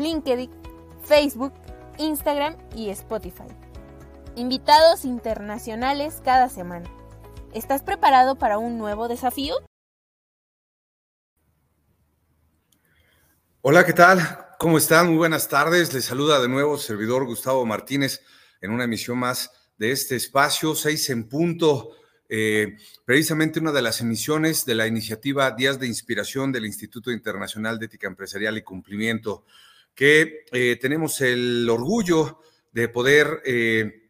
LinkedIn, Facebook, Instagram y Spotify. Invitados internacionales cada semana. ¿Estás preparado para un nuevo desafío? Hola, ¿qué tal? ¿Cómo están? Muy buenas tardes. Les saluda de nuevo servidor Gustavo Martínez en una emisión más de este espacio, seis en punto. Eh, precisamente una de las emisiones de la iniciativa Días de Inspiración del Instituto Internacional de Ética Empresarial y Cumplimiento que eh, tenemos el orgullo de poder eh,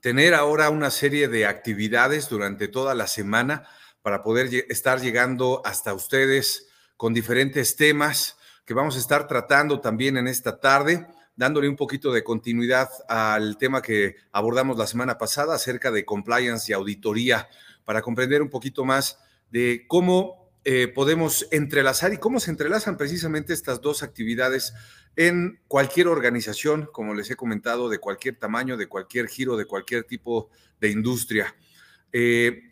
tener ahora una serie de actividades durante toda la semana para poder estar llegando hasta ustedes con diferentes temas que vamos a estar tratando también en esta tarde, dándole un poquito de continuidad al tema que abordamos la semana pasada acerca de compliance y auditoría, para comprender un poquito más de cómo eh, podemos entrelazar y cómo se entrelazan precisamente estas dos actividades en cualquier organización, como les he comentado, de cualquier tamaño, de cualquier giro, de cualquier tipo de industria. Eh,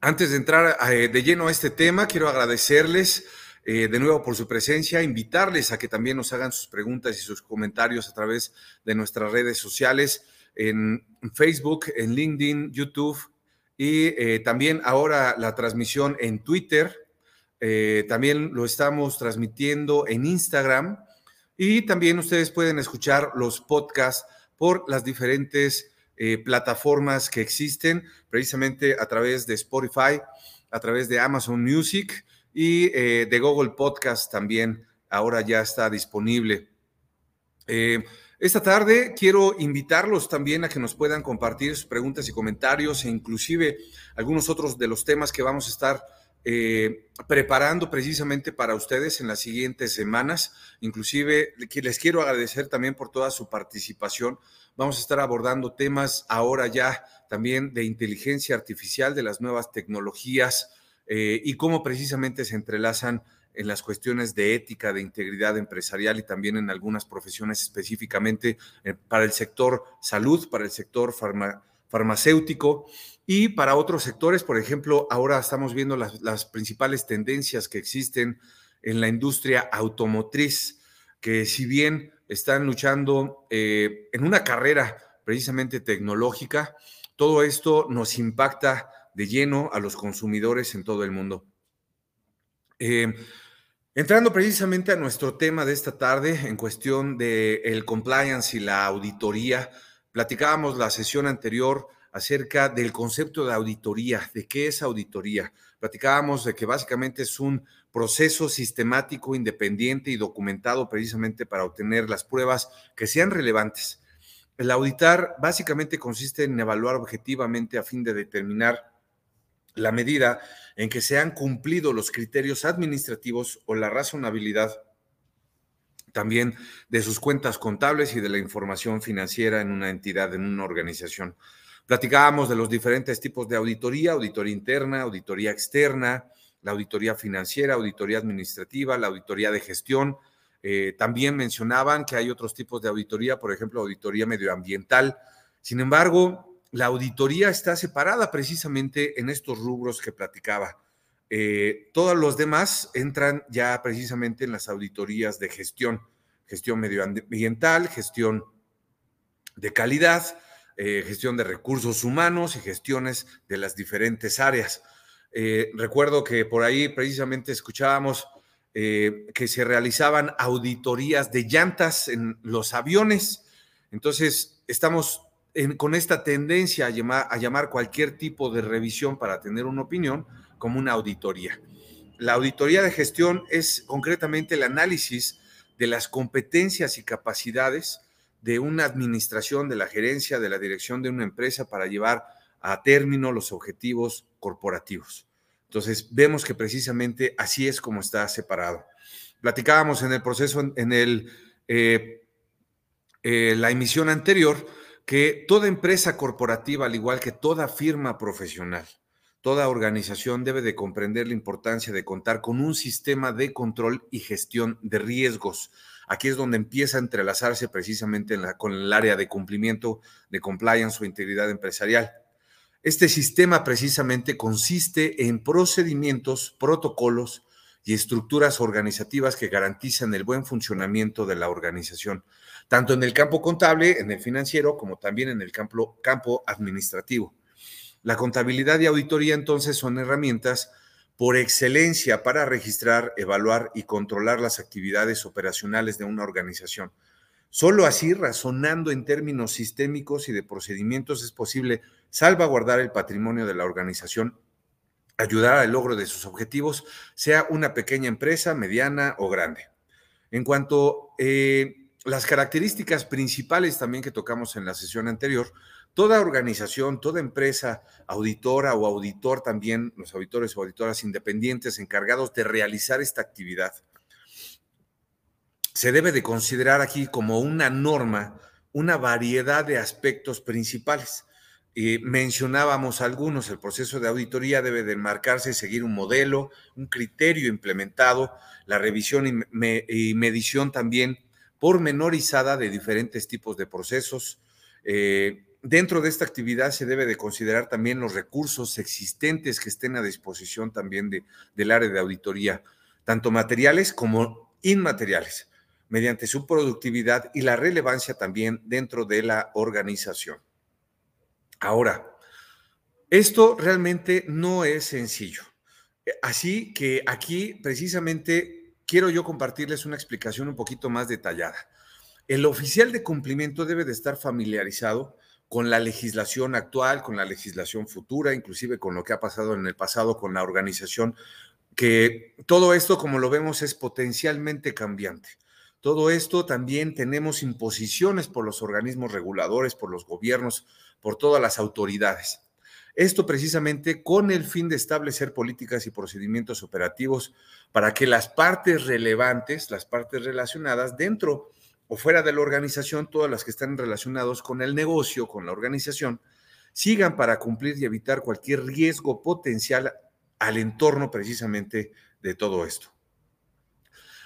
antes de entrar eh, de lleno a este tema, quiero agradecerles de nuevo por su presencia, invitarles a que también nos hagan sus preguntas y sus comentarios a través de nuestras redes sociales en Facebook, en LinkedIn, YouTube, y eh, también ahora la transmisión en Twitter, eh, también lo estamos transmitiendo en Instagram y también ustedes pueden escuchar los podcasts por las diferentes eh, plataformas que existen, precisamente a través de Spotify, a través de Amazon Music y de Google Podcast también ahora ya está disponible. Esta tarde quiero invitarlos también a que nos puedan compartir sus preguntas y comentarios e inclusive algunos otros de los temas que vamos a estar eh, preparando precisamente para ustedes en las siguientes semanas. Inclusive les quiero agradecer también por toda su participación. Vamos a estar abordando temas ahora ya también de inteligencia artificial, de las nuevas tecnologías eh, y cómo precisamente se entrelazan en las cuestiones de ética, de integridad empresarial y también en algunas profesiones específicamente eh, para el sector salud, para el sector farmacéutico y para otros sectores. Por ejemplo, ahora estamos viendo las, principales tendencias que existen en la industria automotriz, que si bien están luchando eh, en una carrera precisamente tecnológica, todo esto nos impacta de lleno a los consumidores en todo el mundo. Eh, Entrando precisamente a nuestro tema de esta tarde en cuestión del el compliance y la auditoría, platicábamos la sesión anterior acerca del concepto de auditoría, de qué es auditoría. Platicábamos de que básicamente es un proceso sistemático, independiente y documentado precisamente para obtener las pruebas que sean relevantes. El auditar básicamente consiste en evaluar objetivamente a fin de determinar la medida en que se han cumplido los criterios administrativos o la razonabilidad también de sus cuentas contables y de la información financiera en una entidad, en una organización. Platicábamos de los diferentes tipos de auditoría, auditoría interna, auditoría externa, la auditoría financiera, auditoría administrativa, la auditoría de gestión. Eh, también mencionaban que hay otros tipos de auditoría, por ejemplo, auditoría medioambiental. Sin embargo, la auditoría está separada precisamente en estos rubros que platicaba. Eh, todos los demás entran ya precisamente en las auditorías de gestión, gestión medioambiental, gestión de calidad, eh, gestión de recursos humanos y gestiones de las diferentes áreas. Eh, recuerdo que por ahí precisamente escuchábamos que se realizaban auditorías de llantas en los aviones. Entonces, estamos con esta tendencia a llamar, cualquier tipo de revisión para tener una opinión como una auditoría. La auditoría de gestión es concretamente el análisis de las competencias y capacidades de una administración, de la gerencia, de la dirección de una empresa para llevar a término los objetivos corporativos. Entonces, vemos que precisamente así es como está separado. Platicábamos en el proceso, en el, eh, eh, la emisión anterior, que toda empresa corporativa, al igual que toda firma profesional, toda organización debe de comprender la importancia de contar con un sistema de control y gestión de riesgos. Aquí es donde empieza a entrelazarse precisamente con el área de cumplimiento, de compliance o integridad empresarial. Este sistema precisamente consiste en procedimientos, protocolos y estructuras organizativas que garantizan el buen funcionamiento de la organización, tanto en el campo contable, en el financiero, como también en el campo, campo administrativo. La contabilidad y auditoría entonces son herramientas por excelencia para registrar, evaluar y controlar las actividades operacionales de una organización. Solo así, razonando en términos sistémicos y de procedimientos, es posible salvaguardar el patrimonio de la organización, ayudar al logro de sus objetivos, sea una pequeña empresa, mediana o grande. En cuanto a eh, las características principales también que tocamos en la sesión anterior, toda organización, toda empresa auditora o auditor también, los auditores o auditoras independientes encargados de realizar esta actividad, se debe de considerar aquí como una norma una variedad de aspectos principales. Y mencionábamos algunos, el proceso de auditoría debe de enmarcarse y seguir un modelo, un criterio implementado, la revisión y, medición también pormenorizada de diferentes tipos de procesos, eh, dentro de esta actividad se debe de considerar también los recursos existentes que estén a disposición también de, del área de auditoría, tanto materiales como inmateriales, mediante su productividad y la relevancia también dentro de la organización. Ahora, esto realmente no es sencillo. Así que aquí precisamente quiero yo compartirles una explicación un poquito más detallada. El oficial de cumplimiento debe de estar familiarizado con la legislación actual, con la legislación futura, inclusive con lo que ha pasado en el pasado con la organización, que todo esto, como lo vemos, es potencialmente cambiante. Todo esto también tenemos imposiciones por los organismos reguladores, por los gobiernos, por todas las autoridades. Esto precisamente con el fin de establecer políticas y procedimientos operativos para que las partes relevantes, las partes relacionadas dentro o fuera de la organización, todas las que están relacionados con el negocio, con la organización, sigan para cumplir y evitar cualquier riesgo potencial al entorno precisamente de todo esto.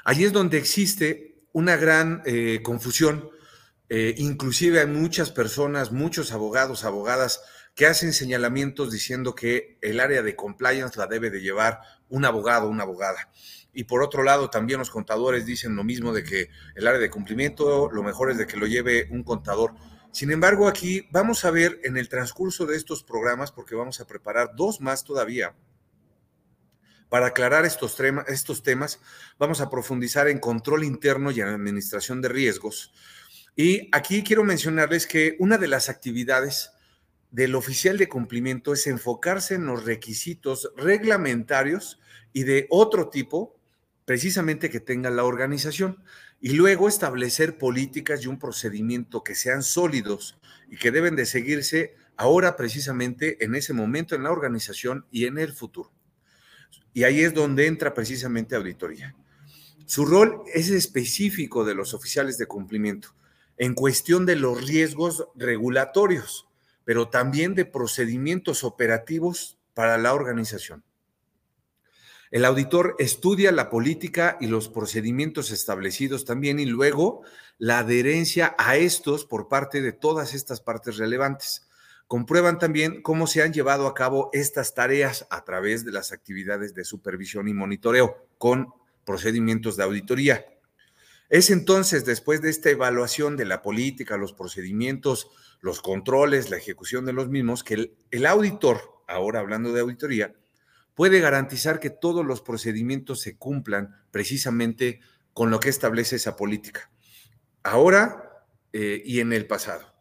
Allí es donde existe una gran eh, confusión, eh, inclusive hay muchas personas, muchos abogados, abogadas, que hacen señalamientos diciendo que el área de compliance la debe de llevar un abogado, una abogada. Y por otro lado, también los contadores dicen lo mismo de que el área de cumplimiento, lo mejor es de que lo lleve un contador. Sin embargo, aquí vamos a ver en el transcurso de estos programas, porque vamos a preparar dos más todavía, para aclarar estos, temas, vamos a profundizar en control interno y en administración de riesgos. Y aquí quiero mencionarles que una de las actividades del oficial de cumplimiento es enfocarse en los requisitos reglamentarios y de otro tipo precisamente que tenga la organización y luego establecer políticas y un procedimiento que sean sólidos y que deben de seguirse ahora precisamente en ese momento en la organización y en el futuro. Y ahí es donde entra precisamente auditoría. Su rol es específico de los oficiales de cumplimiento en cuestión de los riesgos regulatorios, pero también de procedimientos operativos para la organización. El auditor estudia la política y los procedimientos establecidos también y luego la adherencia a estos por parte de todas estas partes relevantes. Comprueban también cómo se han llevado a cabo estas tareas a través de las actividades de supervisión y monitoreo con procedimientos de auditoría. Es entonces, después de esta evaluación de la política, los procedimientos, los controles, la ejecución de los mismos, que el, auditor, ahora hablando de auditoría, puede garantizar que todos los procedimientos se cumplan precisamente con lo que establece esa política, ahora eh, y en el pasado.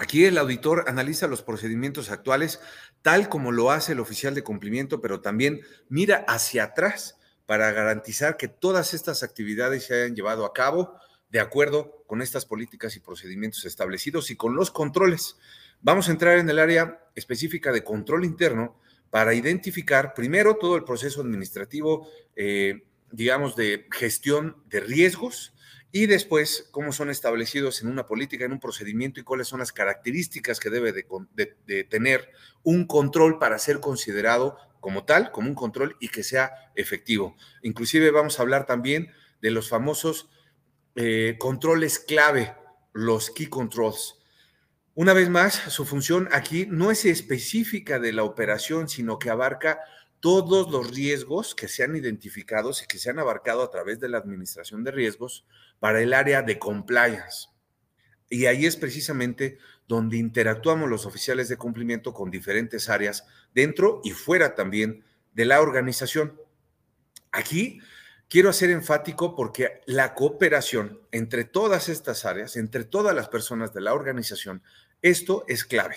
Aquí el auditor analiza los procedimientos actuales tal como lo hace el oficial de cumplimiento, pero también mira hacia atrás para garantizar que todas estas actividades se hayan llevado a cabo de acuerdo con estas políticas y procedimientos establecidos y con los controles. Vamos a entrar en el área específica de control interno, para identificar primero todo el proceso administrativo, eh, digamos, de gestión de riesgos y después cómo son establecidos en una política, en un procedimiento y cuáles son las características que debe de, tener un control para ser considerado como tal, como un control y que sea efectivo. Inclusive vamos a hablar también de los famosos eh, controles clave, los key controls. Una vez más, su función aquí no es específica de la operación, sino que abarca todos los riesgos que se han identificado y que se han abarcado a través de la administración de riesgos para el área de compliance. Y ahí es precisamente donde interactuamos los oficiales de cumplimiento con diferentes áreas dentro y fuera también de la organización. Aquí quiero hacer enfático porque la cooperación entre todas estas áreas, entre todas las personas de la organización, esto es clave.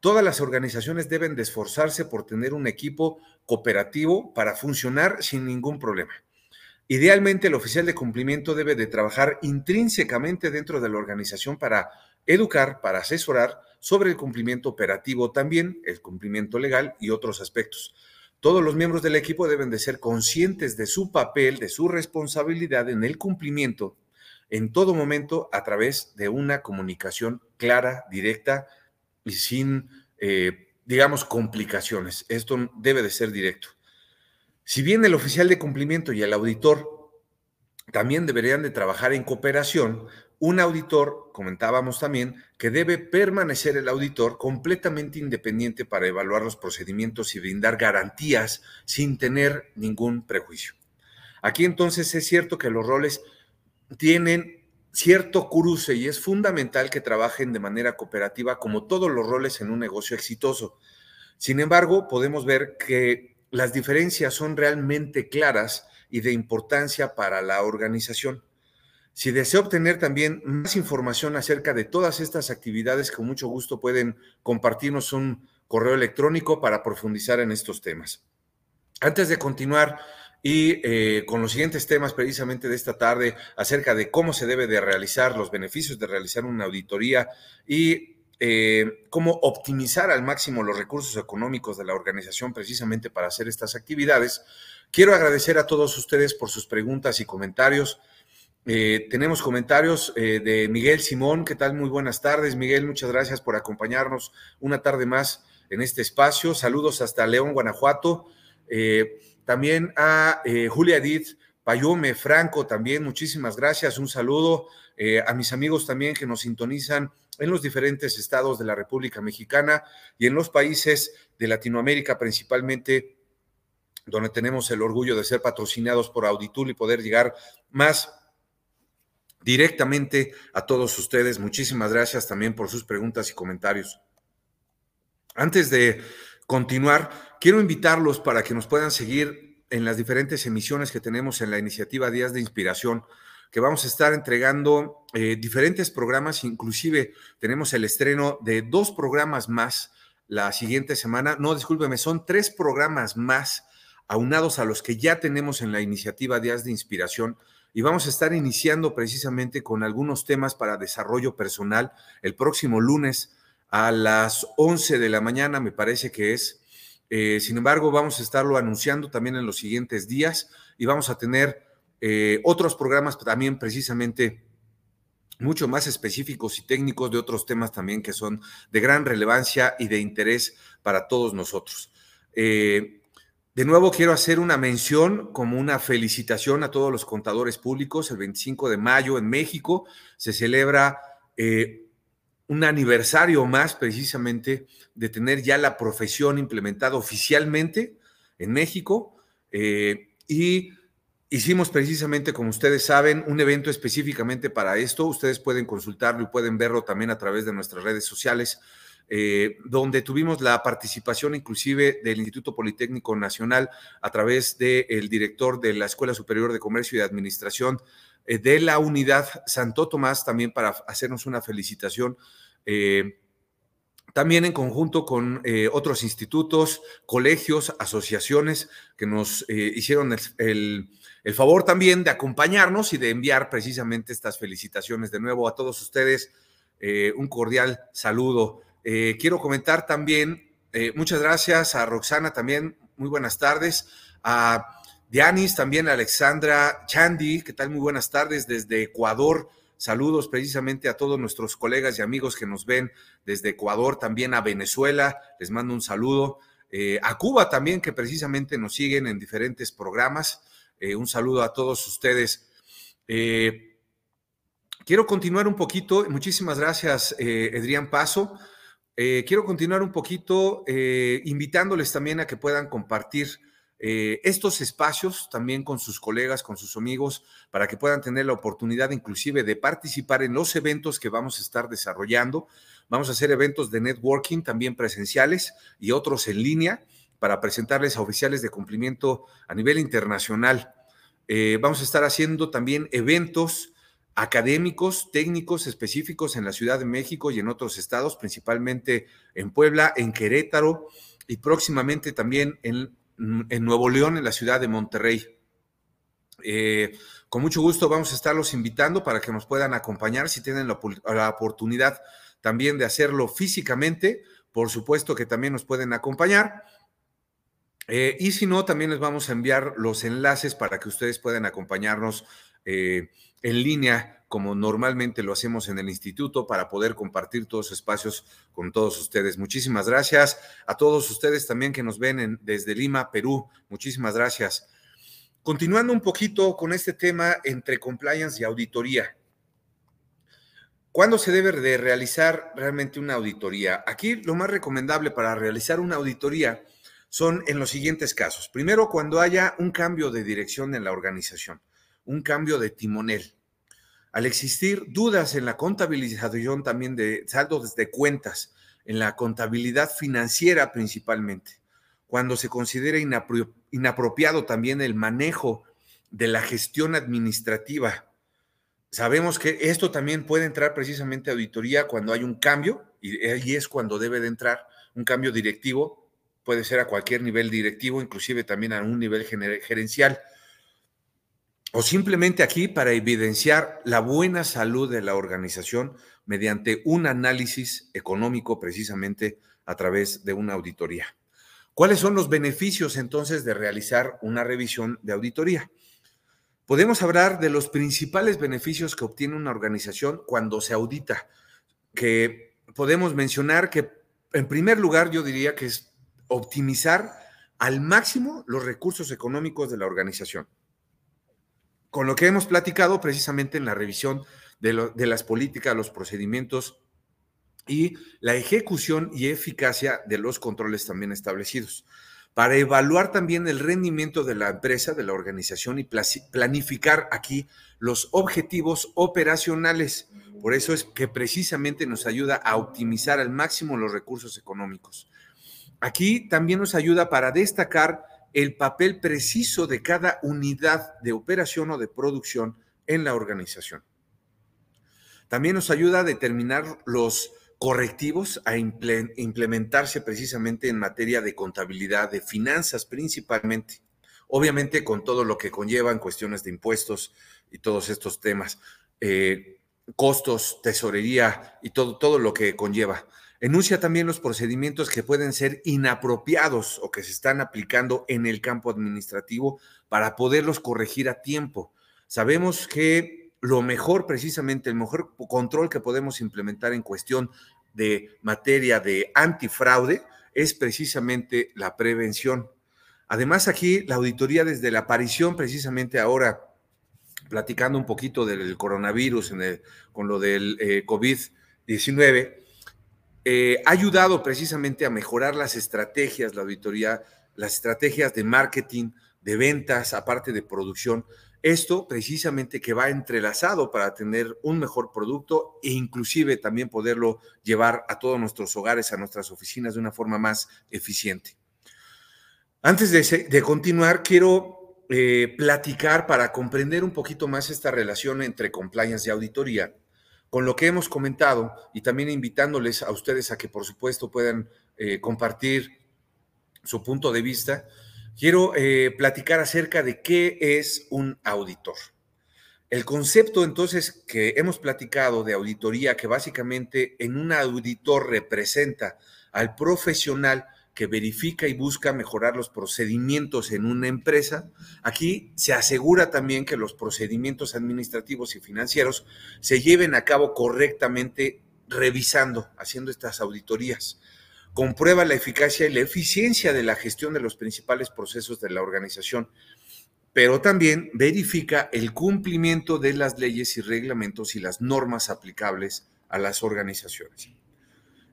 Todas las organizaciones deben de esforzarse por tener un equipo cooperativo para funcionar sin ningún problema. Idealmente, el oficial de cumplimiento debe de trabajar intrínsecamente dentro de la organización para educar, para asesorar sobre el cumplimiento operativo, también el cumplimiento legal y otros aspectos. Todos los miembros del equipo deben de ser conscientes de su papel, de su responsabilidad en el cumplimiento en todo momento a través de una comunicación clara, directa, y sin, eh, digamos, complicaciones. Esto debe de ser directo. Si bien el oficial de cumplimiento y el auditor también deberían de trabajar en cooperación, un auditor, comentábamos también, que debe permanecer el auditor completamente independiente para evaluar los procedimientos y brindar garantías sin tener ningún prejuicio. Aquí entonces es cierto que los roles tienen cierto cruce y es fundamental que trabajen de manera cooperativa como todos los roles en un negocio exitoso. Sin embargo, podemos ver que las diferencias son realmente claras y de importancia para la organización. Si desea obtener también más información acerca de todas estas actividades, con mucho gusto pueden compartirnos un correo electrónico para profundizar en estos temas. Antes de continuar, y eh, con los siguientes temas precisamente de esta tarde acerca de cómo se debe de realizar los beneficios de realizar una auditoría y eh, cómo optimizar al máximo los recursos económicos de la organización precisamente para hacer estas actividades. Quiero agradecer a todos ustedes por sus preguntas y comentarios. Eh, tenemos comentarios de Miguel Simón. ¿Qué tal? Muy buenas tardes, Miguel. Muchas gracias por acompañarnos una tarde más en este espacio. Saludos hasta León, Guanajuato. También a eh, Julia Edith Payome Franco, también muchísimas gracias. Un saludo eh, a mis amigos también que nos sintonizan en los diferentes estados de la República Mexicana y en los países de Latinoamérica, principalmente donde tenemos el orgullo de ser patrocinados por Auditul y poder llegar más directamente a todos ustedes. Muchísimas gracias también por sus preguntas y comentarios. Antes de continuar, quiero invitarlos para que nos puedan seguir en las diferentes emisiones que tenemos en la iniciativa Días de Inspiración, que vamos a estar entregando eh, diferentes programas, inclusive tenemos el estreno de dos programas más la siguiente semana. No, discúlpeme, son tres programas más aunados a los que ya tenemos en la iniciativa Días de Inspiración. Y vamos a estar iniciando precisamente con algunos temas para desarrollo personal el próximo lunes a las 11 de la mañana, me parece que es. Eh, sin embargo, vamos a estarlo anunciando también en los siguientes días y vamos a tener eh, otros programas también precisamente mucho más específicos y técnicos de otros temas también que son de gran relevancia y de interés para todos nosotros. Eh, de nuevo quiero hacer una mención como una felicitación a todos los contadores públicos. El 25 de mayo en México se celebra un aniversario más precisamente de tener ya la profesión implementada oficialmente en México eh, y hicimos precisamente, como ustedes saben, un evento específicamente para esto. Ustedes pueden consultarlo y pueden verlo también a través de nuestras redes sociales. Eh, donde tuvimos la participación inclusive del Instituto Politécnico Nacional a través del director de la Escuela Superior de Comercio y Administración eh, de la unidad Santo Tomás, también para hacernos una felicitación eh, también en conjunto con eh, otros institutos, colegios, asociaciones que nos eh, hicieron el, favor también de acompañarnos y de enviar precisamente estas felicitaciones de nuevo a todos ustedes. un cordial saludo. quiero comentar también, muchas gracias a Roxana también, muy buenas tardes, a Dianis, también Alexandra Chandi, ¿qué tal? Muy buenas tardes desde Ecuador. Saludos precisamente a todos nuestros colegas y amigos que nos ven desde Ecuador, también a Venezuela, les mando un saludo. Eh, a Cuba también, que precisamente nos siguen en diferentes programas. Eh, un saludo a todos ustedes. Eh, quiero continuar un poquito, muchísimas gracias, Edrián Paso. quiero continuar un poquito invitándoles también a que puedan compartir eh, estos espacios también con sus colegas, con sus amigos, para que puedan tener la oportunidad inclusive de participar en los eventos que vamos a estar desarrollando. Vamos a hacer eventos de networking también presenciales y otros en línea para presentarles a oficiales de cumplimiento a nivel internacional. Eh, vamos a estar haciendo también eventos académicos, técnicos específicos en la Ciudad de México y en otros estados, principalmente en Puebla, en Querétaro y próximamente también en en Nuevo León, en la ciudad de Monterrey. Eh, con mucho gusto vamos a estarlos invitando para que nos puedan acompañar si tienen la, oportunidad también de hacerlo físicamente. Por supuesto que también nos pueden acompañar. Eh, y si no, también les vamos a enviar los enlaces para que ustedes puedan acompañarnos eh, en línea como normalmente lo hacemos en el instituto, para poder compartir todos los espacios con todos ustedes. Muchísimas gracias a todos ustedes también que nos ven desde Lima, Perú. Muchísimas gracias. Continuando un poquito con este tema entre compliance y auditoría. ¿Cuándo se debe de realizar realmente una auditoría? Aquí lo más recomendable para realizar una auditoría son en los siguientes casos. Primero, cuando haya un cambio de dirección en la organización, un cambio de timonel al existir dudas en la contabilización también de saldos de cuentas, en la contabilidad financiera principalmente, cuando se considera inapropiado también el manejo de la gestión administrativa. Sabemos que esto también puede entrar precisamente a auditoría cuando hay un cambio, y ahí es cuando debe de entrar un cambio directivo, puede ser a cualquier nivel directivo, inclusive también a un nivel gerencial o simplemente aquí para evidenciar la buena salud de la organización mediante un análisis económico precisamente a través de una auditoría. ¿Cuáles son los beneficios entonces de realizar una revisión de auditoría? Podemos hablar de los principales beneficios que obtiene una organización cuando se audita, que podemos mencionar que en primer lugar yo diría que es optimizar al máximo los recursos económicos de la organización con lo que hemos platicado precisamente en la revisión de, las políticas, los procedimientos y la ejecución y eficacia de los controles también establecidos, para evaluar también el rendimiento de la empresa, de la organización y planificar aquí los objetivos operacionales. Por eso es que precisamente nos ayuda a optimizar al máximo los recursos económicos. Aquí también nos ayuda para destacar el papel preciso de cada unidad de operación o de producción en la organización. También nos ayuda a determinar los correctivos a implementarse precisamente en materia de contabilidad, de finanzas principalmente, obviamente con todo lo que conlleva en cuestiones de impuestos y todos estos temas, eh, costos, tesorería y todo, todo lo que conlleva. Enuncia también los procedimientos que pueden ser inapropiados o que se están aplicando en el campo administrativo para poderlos corregir a tiempo. Sabemos que lo mejor, precisamente, el mejor control que podemos implementar en cuestión de materia de antifraude es precisamente la prevención. Además, aquí la auditoría desde la aparición, precisamente ahora, platicando un poquito del coronavirus con lo del eh, COVID-19, eh, ha ayudado precisamente a mejorar las estrategias, la auditoría, las estrategias de marketing, de ventas, aparte de producción. Esto precisamente que va entrelazado para tener un mejor producto e inclusive también poderlo llevar a todos nuestros hogares, a nuestras oficinas de una forma más eficiente. Antes de, continuar, quiero eh, platicar para comprender un poquito más esta relación entre compliance y auditoría con lo que hemos comentado y también invitándoles a ustedes a que por supuesto puedan eh, compartir su punto de vista, quiero eh, platicar acerca de qué es un auditor. El concepto entonces que hemos platicado de auditoría, que básicamente en un auditor representa al profesional que verifica y busca mejorar los procedimientos en una empresa, aquí se asegura también que los procedimientos administrativos y financieros se lleven a cabo correctamente revisando, haciendo estas auditorías. Comprueba la eficacia y la eficiencia de la gestión de los principales procesos de la organización, pero también verifica el cumplimiento de las leyes y reglamentos y las normas aplicables a las organizaciones.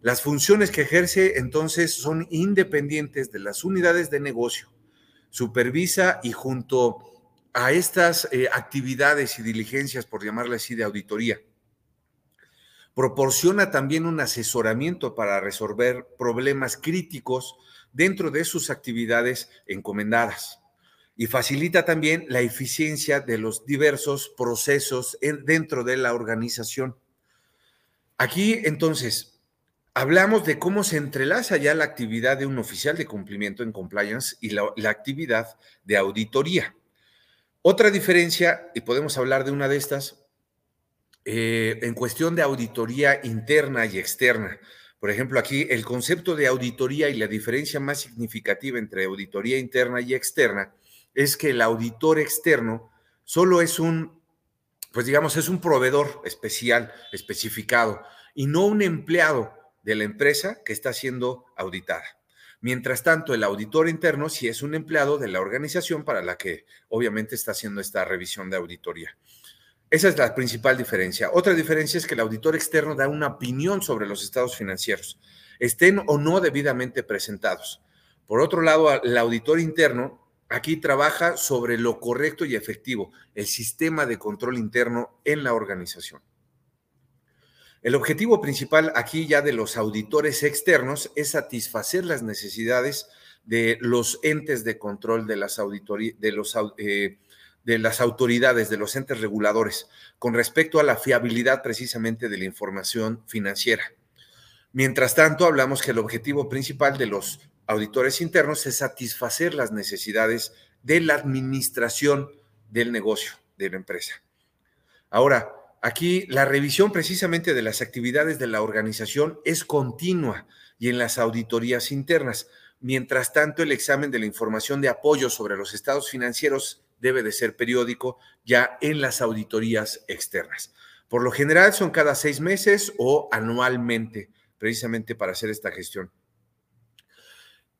Las funciones que ejerce entonces son independientes de las unidades de negocio. Supervisa y junto a estas eh, actividades y diligencias, por llamarle así, de auditoría, proporciona también un asesoramiento para resolver problemas críticos dentro de sus actividades encomendadas y facilita también la eficiencia de los diversos procesos dentro de la organización. Aquí entonces hablamos de cómo se entrelaza ya la actividad de un oficial de cumplimiento en compliance y la, actividad de auditoría. Otra diferencia, y podemos hablar de una de estas, eh, en cuestión de auditoría interna y externa. Por ejemplo, aquí el concepto de auditoría y la diferencia más significativa entre auditoría interna y externa es que el auditor externo solo es un, pues digamos, es un proveedor especial, especificado, y no un empleado de la empresa que está siendo auditada. Mientras tanto, el auditor interno sí es un empleado de la organización para la que obviamente está haciendo esta revisión de auditoría. Esa es la principal diferencia. Otra diferencia es que el auditor externo da una opinión sobre los estados financieros, estén o no debidamente presentados. Por otro lado, el auditor interno aquí trabaja sobre lo correcto y efectivo, el sistema de control interno en la organización. El objetivo principal aquí ya de los auditores externos es satisfacer las necesidades de los entes de control de las, los, eh, de las autoridades, de los entes reguladores, con respecto a la fiabilidad precisamente de la información financiera. Mientras tanto, hablamos que el objetivo principal de los auditores internos es satisfacer las necesidades de la administración del negocio, de la empresa. Ahora, Aquí la revisión precisamente de las actividades de la organización es continua y en las auditorías internas. Mientras tanto, el examen de la información de apoyo sobre los estados financieros debe de ser periódico ya en las auditorías externas. Por lo general son cada seis meses o anualmente, precisamente para hacer esta gestión.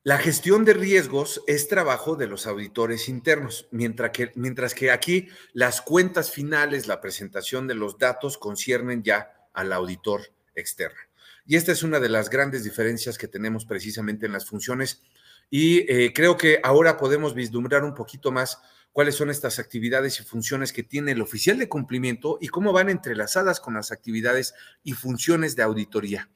La gestión de riesgos es trabajo de los auditores internos, mientras que, mientras que aquí las cuentas finales, la presentación de los datos conciernen ya al auditor externo. Y esta es una de las grandes diferencias que tenemos precisamente en las funciones y eh, creo que ahora podemos vislumbrar un poquito más cuáles son estas actividades y funciones que tiene el oficial de cumplimiento y cómo van entrelazadas con las actividades y funciones de auditoría.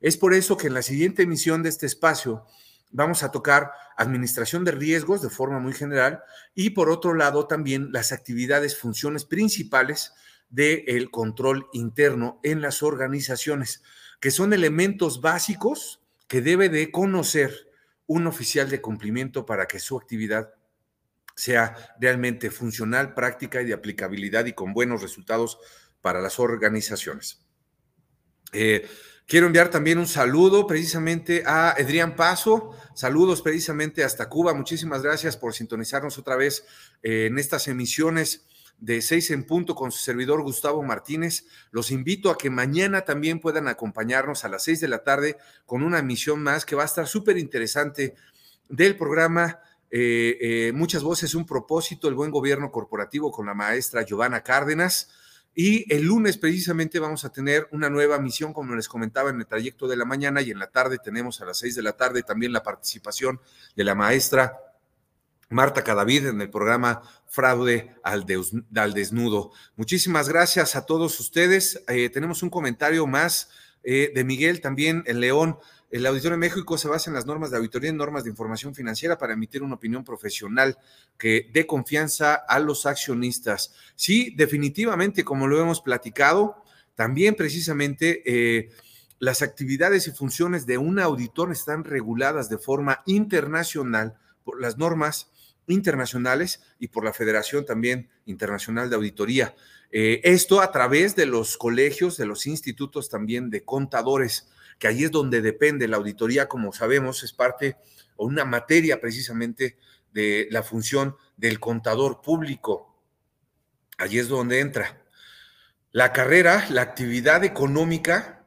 Es por eso que en la siguiente emisión de este espacio vamos a tocar administración de riesgos de forma muy general y por otro lado también las actividades, funciones principales del control interno en las organizaciones, que son elementos básicos que debe de conocer un oficial de cumplimiento para que su actividad sea realmente funcional, práctica y de aplicabilidad y con buenos resultados para las organizaciones. Eh, Quiero enviar también un saludo precisamente a Adrián Paso. Saludos precisamente hasta Cuba. Muchísimas gracias por sintonizarnos otra vez eh, en estas emisiones de seis en punto con su servidor Gustavo Martínez. Los invito a que mañana también puedan acompañarnos a las seis de la tarde con una emisión más que va a estar súper interesante del programa. Eh, eh, muchas voces, un propósito, el buen gobierno corporativo con la maestra Giovanna Cárdenas. Y el lunes precisamente vamos a tener una nueva misión, como les comentaba en el trayecto de la mañana y en la tarde tenemos a las seis de la tarde también la participación de la maestra Marta Cadavid en el programa Fraude al, Desnudo. Muchísimas gracias a todos ustedes. Eh, tenemos un comentario más eh, de Miguel también en León. El Auditorio de México se basa en las normas de auditoría y normas de información financiera para emitir una opinión profesional que dé confianza a los accionistas. Sí, definitivamente, como lo hemos platicado, también precisamente eh, las actividades y funciones de un auditor están reguladas de forma internacional por las normas internacionales y por la Federación también Internacional de Auditoría. Eh, esto a través de los colegios, de los institutos también de contadores que ahí es donde depende la auditoría, como sabemos, es parte o una materia precisamente de la función del contador público. Allí es donde entra. La carrera, la actividad económica,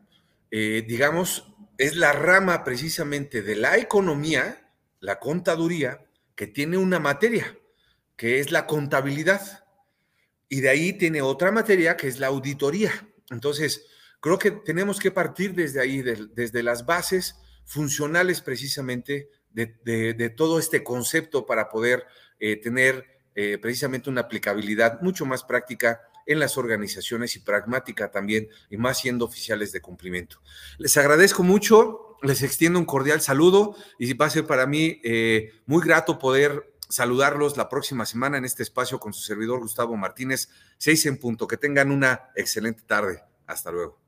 eh, digamos, es la rama precisamente de la economía, la contaduría, que tiene una materia, que es la contabilidad. Y de ahí tiene otra materia, que es la auditoría. Entonces, creo que tenemos que partir desde ahí, desde las bases funcionales precisamente de, todo este concepto para poder eh, tener eh, precisamente una aplicabilidad mucho más práctica en las organizaciones y pragmática también, y más siendo oficiales de cumplimiento. Les agradezco mucho, les extiendo un cordial saludo y va a ser para mí eh, muy grato poder saludarlos la próxima semana en este espacio con su servidor Gustavo Martínez, seis en punto. Que tengan una excelente tarde. Hasta luego.